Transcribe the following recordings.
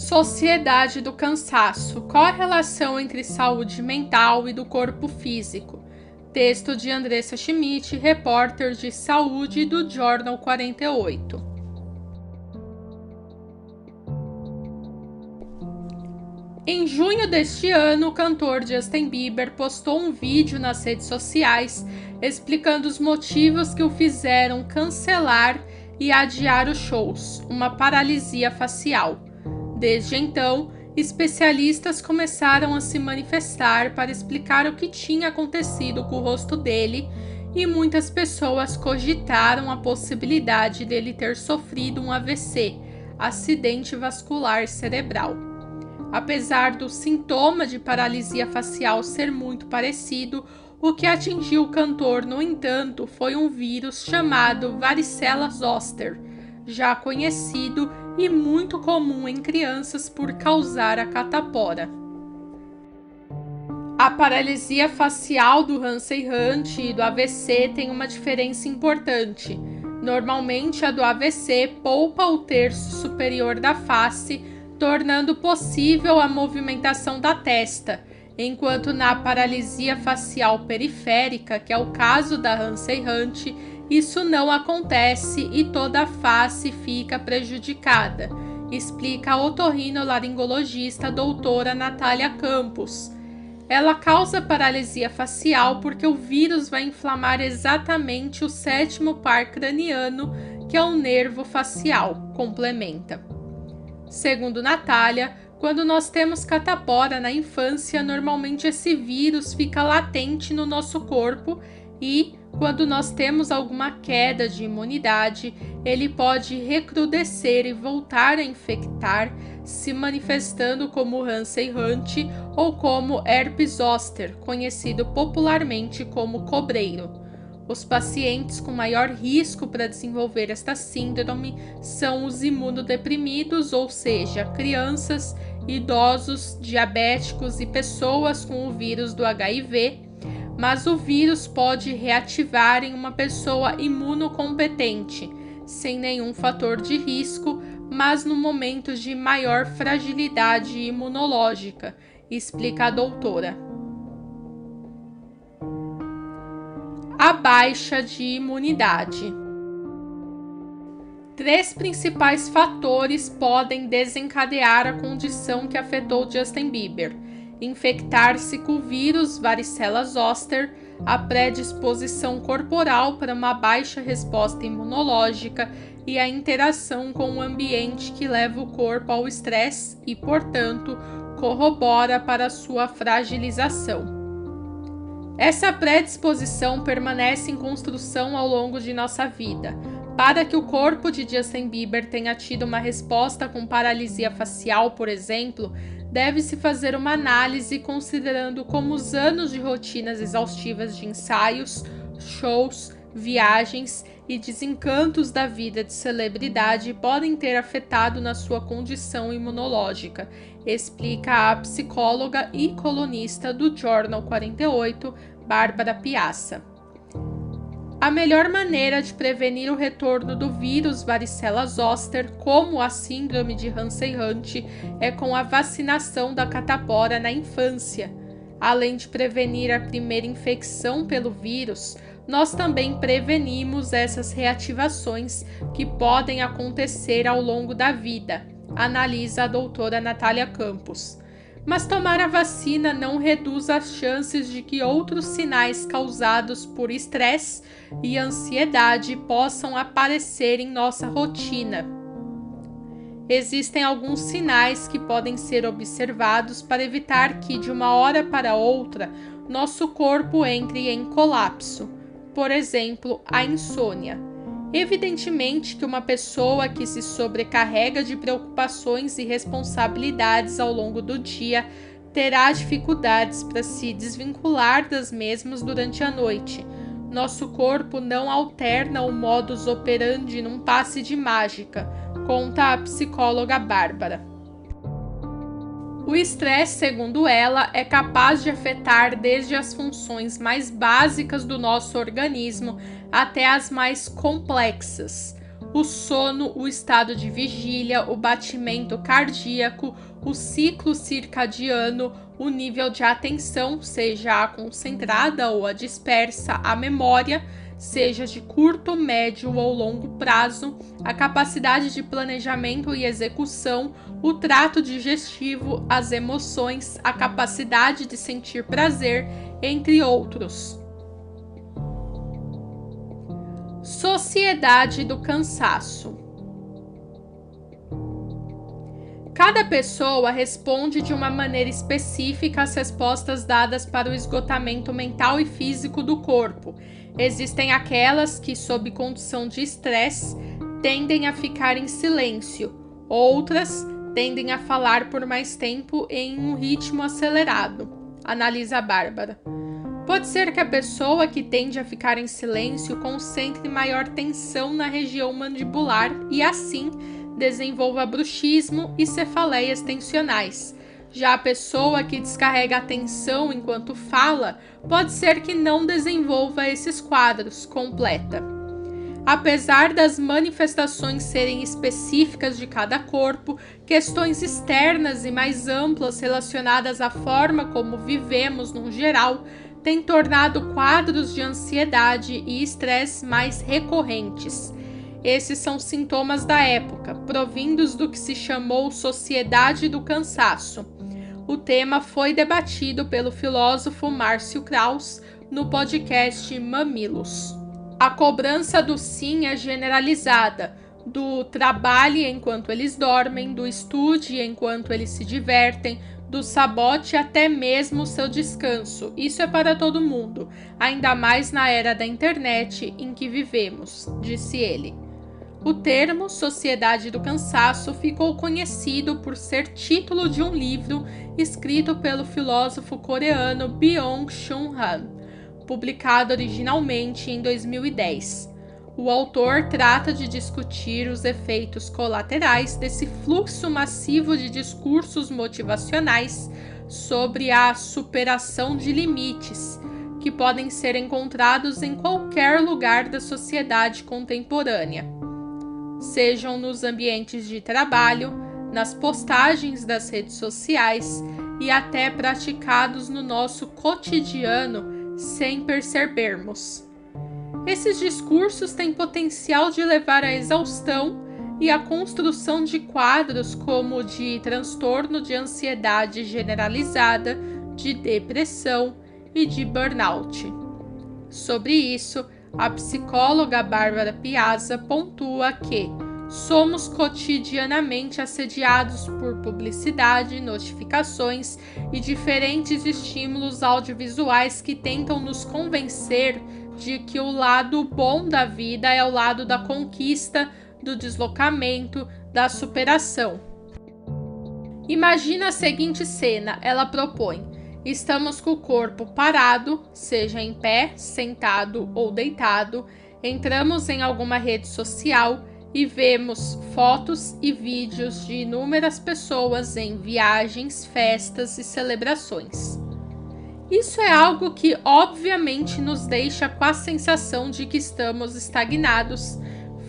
Sociedade do cansaço. Qual a relação entre saúde mental e do corpo físico? Texto de Andressa Schmidt, repórter de saúde do Jornal 48. Em junho deste ano, o cantor Justin Bieber postou um vídeo nas redes sociais explicando os motivos que o fizeram cancelar e adiar os shows, uma paralisia facial. Desde então, especialistas começaram a se manifestar para explicar o que tinha acontecido com o rosto dele e muitas pessoas cogitaram a possibilidade dele ter sofrido um AVC, acidente vascular cerebral. Apesar do sintoma de paralisia facial ser muito parecido, o que atingiu o cantor, no entanto, foi um vírus chamado varicela zoster, já conhecido e muito comum em crianças por causar a catapora. A paralisia facial do Hansen Hunt e do AVC tem uma diferença importante. Normalmente, a do AVC poupa o terço superior da face, tornando possível a movimentação da testa, enquanto na paralisia facial periférica, que é o caso da Hansen Hunt, isso não acontece e toda a face fica prejudicada, explica a otorrinolaringologista doutora Natália Campos. Ela causa paralisia facial porque o vírus vai inflamar exatamente o sétimo par craniano, que é o nervo facial, complementa. Segundo Natália, quando nós temos catapora na infância, normalmente esse vírus fica latente no nosso corpo e, quando nós temos alguma queda de imunidade, ele pode recrudescer e voltar a infectar, se manifestando como Hansen Hunt ou como herpes zoster, conhecido popularmente como cobreiro. Os pacientes com maior risco para desenvolver esta síndrome são os imunodeprimidos, ou seja, crianças, idosos, diabéticos e pessoas com o vírus do HIV mas o vírus pode reativar em uma pessoa imunocompetente, sem nenhum fator de risco, mas no momento de maior fragilidade imunológica, explica a doutora. A baixa de imunidade. Três principais fatores podem desencadear a condição que afetou Justin Bieber infectar-se com o vírus varicela zoster, a predisposição corporal para uma baixa resposta imunológica e a interação com o ambiente que leva o corpo ao estresse e, portanto, corrobora para sua fragilização. Essa predisposição permanece em construção ao longo de nossa vida. Para que o corpo de Justin Bieber tenha tido uma resposta com paralisia facial, por exemplo, deve-se fazer uma análise considerando como os anos de rotinas exaustivas de ensaios, shows, viagens e desencantos da vida de celebridade podem ter afetado na sua condição imunológica, explica a psicóloga e colunista do Journal 48, Bárbara Piazza. A melhor maneira de prevenir o retorno do vírus varicela zoster, como a síndrome de Hansen-Hunt, é com a vacinação da catapora na infância. Além de prevenir a primeira infecção pelo vírus, nós também prevenimos essas reativações que podem acontecer ao longo da vida, analisa a doutora Natália Campos mas tomar a vacina não reduz as chances de que outros sinais causados por estresse e ansiedade possam aparecer em nossa rotina. Existem alguns sinais que podem ser observados para evitar que, de uma hora para outra, nosso corpo entre em colapso. Por exemplo, a insônia. Evidentemente que uma pessoa que se sobrecarrega de preocupações e responsabilidades ao longo do dia terá dificuldades para se desvincular das mesmas durante a noite. Nosso corpo não alterna o modus operandi num passe de mágica, conta a psicóloga Bárbara. O estresse, segundo ela, é capaz de afetar desde as funções mais básicas do nosso organismo até as mais complexas. O sono, o estado de vigília, o batimento cardíaco, o ciclo circadiano, o nível de atenção, seja a concentrada ou a dispersa, a memória, seja de curto, médio ou longo prazo, a capacidade de planejamento e execução, o trato digestivo, as emoções, a capacidade de sentir prazer, entre outros. Sociedade do cansaço. Cada pessoa responde de uma maneira específica às respostas dadas para o esgotamento mental e físico do corpo. Existem aquelas que, sob condição de estresse, tendem a ficar em silêncio, outras tendem a falar por mais tempo em um ritmo acelerado. Analisa a Bárbara. Pode ser que a pessoa que tende a ficar em silêncio concentre maior tensão na região mandibular e, assim, desenvolva bruxismo e cefaleias tensionais. Já a pessoa que descarrega a tensão enquanto fala pode ser que não desenvolva esses quadros completa. Apesar das manifestações serem específicas de cada corpo, questões externas e mais amplas relacionadas à forma como vivemos no geral têm tornado quadros de ansiedade e estresse mais recorrentes. Esses são sintomas da época, provindos do que se chamou Sociedade do Cansaço. O tema foi debatido pelo filósofo Márcio Kraus no podcast Mamilos. A cobrança do sim é generalizada, do trabalhe enquanto eles dormem, do estude enquanto eles se divertem, do sabote até mesmo o seu descanso. Isso é para todo mundo, ainda mais na era da internet em que vivemos, disse ele. O termo Sociedade do Cansaço ficou conhecido por ser título de um livro escrito pelo filósofo coreano Byung-Chul Han, publicado originalmente em 2010. O autor trata de discutir os efeitos colaterais desse fluxo massivo de discursos motivacionais sobre a superação de limites, que podem ser encontrados em qualquer lugar da sociedade contemporânea sejam nos ambientes de trabalho, nas postagens das redes sociais e até praticados no nosso cotidiano sem percebermos. Esses discursos têm potencial de levar à exaustão e à construção de quadros como de transtorno de ansiedade generalizada, de depressão e de burnout. Sobre isso, a psicóloga Bárbara Piazza pontua que somos cotidianamente assediados por publicidade, notificações e diferentes estímulos audiovisuais que tentam nos convencer de que o lado bom da vida é o lado da conquista, do deslocamento, da superação. Imagina a seguinte cena: ela propõe Estamos com o corpo parado, seja em pé, sentado ou deitado. Entramos em alguma rede social e vemos fotos e vídeos de inúmeras pessoas em viagens, festas e celebrações. Isso é algo que obviamente nos deixa com a sensação de que estamos estagnados,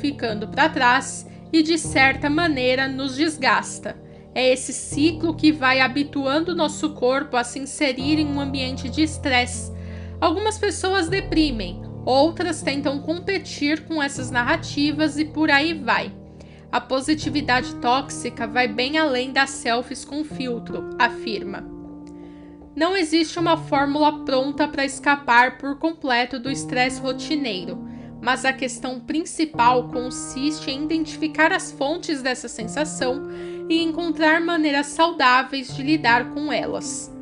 ficando para trás e de certa maneira nos desgasta é esse ciclo que vai habituando nosso corpo a se inserir em um ambiente de estresse. Algumas pessoas deprimem, outras tentam competir com essas narrativas e por aí vai. A positividade tóxica vai bem além das selfies com filtro, afirma. Não existe uma fórmula pronta para escapar por completo do estresse rotineiro, mas a questão principal consiste em identificar as fontes dessa sensação e encontrar maneiras saudáveis de lidar com elas.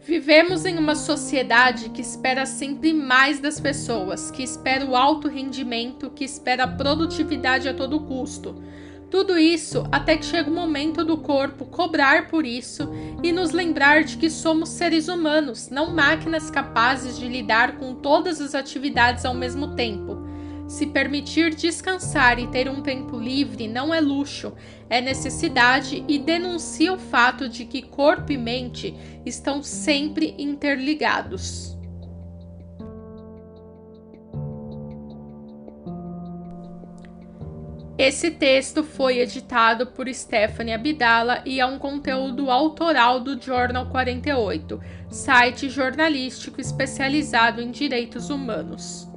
Vivemos em uma sociedade que espera sempre mais das pessoas, que espera o alto rendimento, que espera a produtividade a todo custo. Tudo isso até que chega o momento do corpo cobrar por isso e nos lembrar de que somos seres humanos, não máquinas capazes de lidar com todas as atividades ao mesmo tempo. Se permitir descansar e ter um tempo livre não é luxo, é necessidade e denuncia o fato de que corpo e mente estão sempre interligados. Esse texto foi editado por Stephanie Abdala e é um conteúdo autoral do Journal 48, site jornalístico especializado em direitos humanos.